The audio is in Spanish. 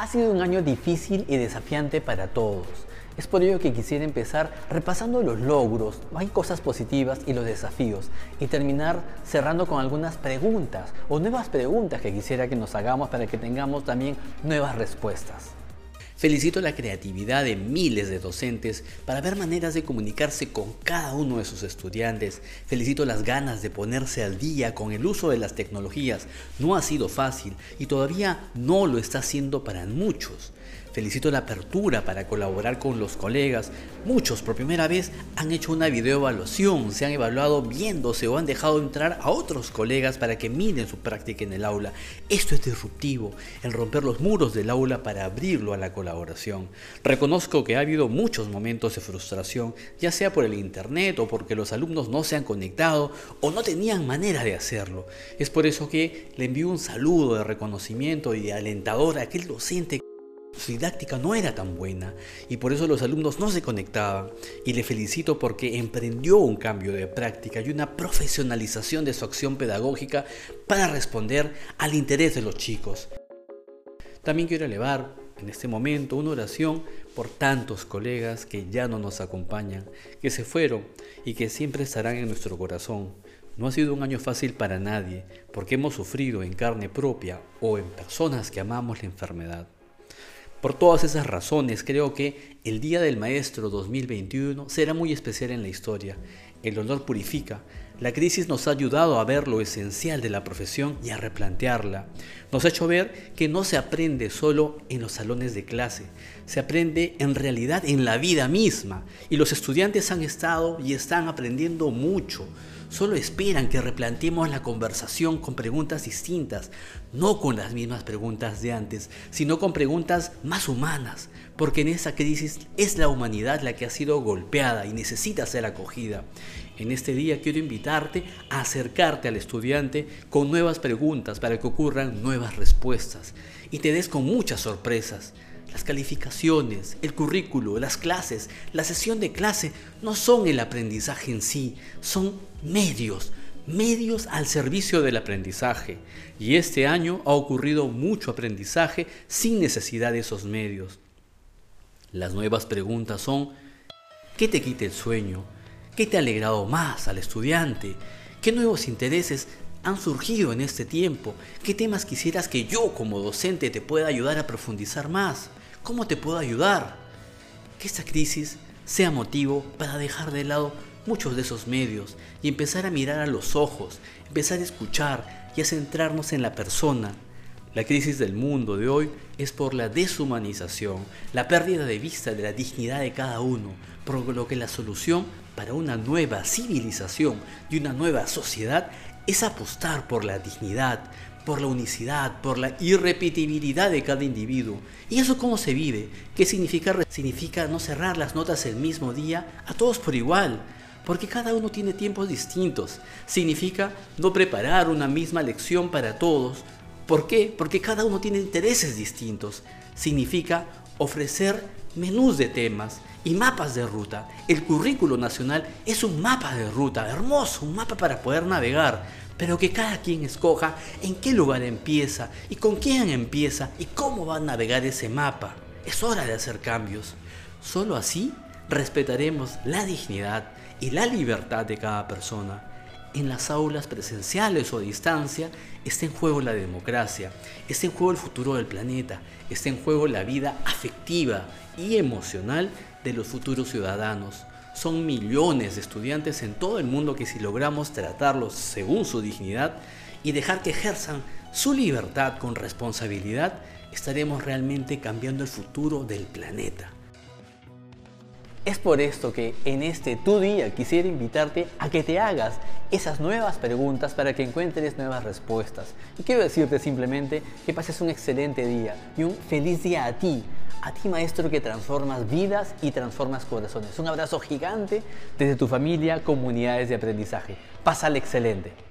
Ha sido un año difícil y desafiante para todos. Es por ello que quisiera empezar repasando los logros, hay cosas positivas y los desafíos y terminar cerrando con algunas preguntas o nuevas preguntas que quisiera que nos hagamos para que tengamos también nuevas respuestas. Felicito la creatividad de miles de docentes para ver maneras de comunicarse con cada uno de sus estudiantes. Felicito las ganas de ponerse al día con el uso de las tecnologías. No ha sido fácil y todavía no lo está haciendo para muchos. Felicito la apertura para colaborar con los colegas. Muchos por primera vez han hecho una videoevaluación, se han evaluado viéndose o han dejado entrar a otros colegas para que miren su práctica en el aula. Esto es disruptivo, el romper los muros del aula para abrirlo a la colaboración. Reconozco que ha habido muchos momentos de frustración, ya sea por el internet o porque los alumnos no se han conectado o no tenían manera de hacerlo. Es por eso que le envío un saludo de reconocimiento y de alentador a aquel docente didáctica no era tan buena y por eso los alumnos no se conectaban y le felicito porque emprendió un cambio de práctica y una profesionalización de su acción pedagógica para responder al interés de los chicos. También quiero elevar en este momento una oración por tantos colegas que ya no nos acompañan, que se fueron y que siempre estarán en nuestro corazón. No ha sido un año fácil para nadie porque hemos sufrido en carne propia o en personas que amamos la enfermedad. Por todas esas razones, creo que el Día del Maestro 2021 será muy especial en la historia. El honor purifica. La crisis nos ha ayudado a ver lo esencial de la profesión y a replantearla. Nos ha hecho ver que no se aprende solo en los salones de clase, se aprende en realidad en la vida misma. Y los estudiantes han estado y están aprendiendo mucho solo esperan que replanteemos la conversación con preguntas distintas, no con las mismas preguntas de antes, sino con preguntas más humanas, porque en esa crisis es la humanidad la que ha sido golpeada y necesita ser acogida. En este día quiero invitarte a acercarte al estudiante con nuevas preguntas para que ocurran nuevas respuestas y te des con muchas sorpresas. Las calificaciones, el currículo, las clases, la sesión de clase no son el aprendizaje en sí, son medios, medios al servicio del aprendizaje. Y este año ha ocurrido mucho aprendizaje sin necesidad de esos medios. Las nuevas preguntas son, ¿qué te quita el sueño? ¿Qué te ha alegrado más al estudiante? ¿Qué nuevos intereses han surgido en este tiempo? ¿Qué temas quisieras que yo como docente te pueda ayudar a profundizar más? ¿Cómo te puedo ayudar? Que esta crisis sea motivo para dejar de lado muchos de esos medios y empezar a mirar a los ojos, empezar a escuchar y a centrarnos en la persona. La crisis del mundo de hoy es por la deshumanización, la pérdida de vista de la dignidad de cada uno, por lo que la solución para una nueva civilización y una nueva sociedad es apostar por la dignidad, por la unicidad, por la irrepetibilidad de cada individuo. ¿Y eso cómo se vive? ¿Qué significa? Significa no cerrar las notas el mismo día a todos por igual, porque cada uno tiene tiempos distintos. Significa no preparar una misma lección para todos. ¿Por qué? Porque cada uno tiene intereses distintos. Significa ofrecer menús de temas y mapas de ruta. El currículo nacional es un mapa de ruta, hermoso, un mapa para poder navegar pero que cada quien escoja en qué lugar empieza y con quién empieza y cómo va a navegar ese mapa. Es hora de hacer cambios. Solo así respetaremos la dignidad y la libertad de cada persona. En las aulas presenciales o a distancia está en juego la democracia, está en juego el futuro del planeta, está en juego la vida afectiva y emocional de los futuros ciudadanos. Son millones de estudiantes en todo el mundo que si logramos tratarlos según su dignidad y dejar que ejerzan su libertad con responsabilidad, estaremos realmente cambiando el futuro del planeta. Es por esto que en este tu día quisiera invitarte a que te hagas esas nuevas preguntas para que encuentres nuevas respuestas. Y quiero decirte simplemente que pases un excelente día y un feliz día a ti, a ti maestro que transformas vidas y transformas corazones. Un abrazo gigante desde tu familia, comunidades de aprendizaje. Pásale excelente.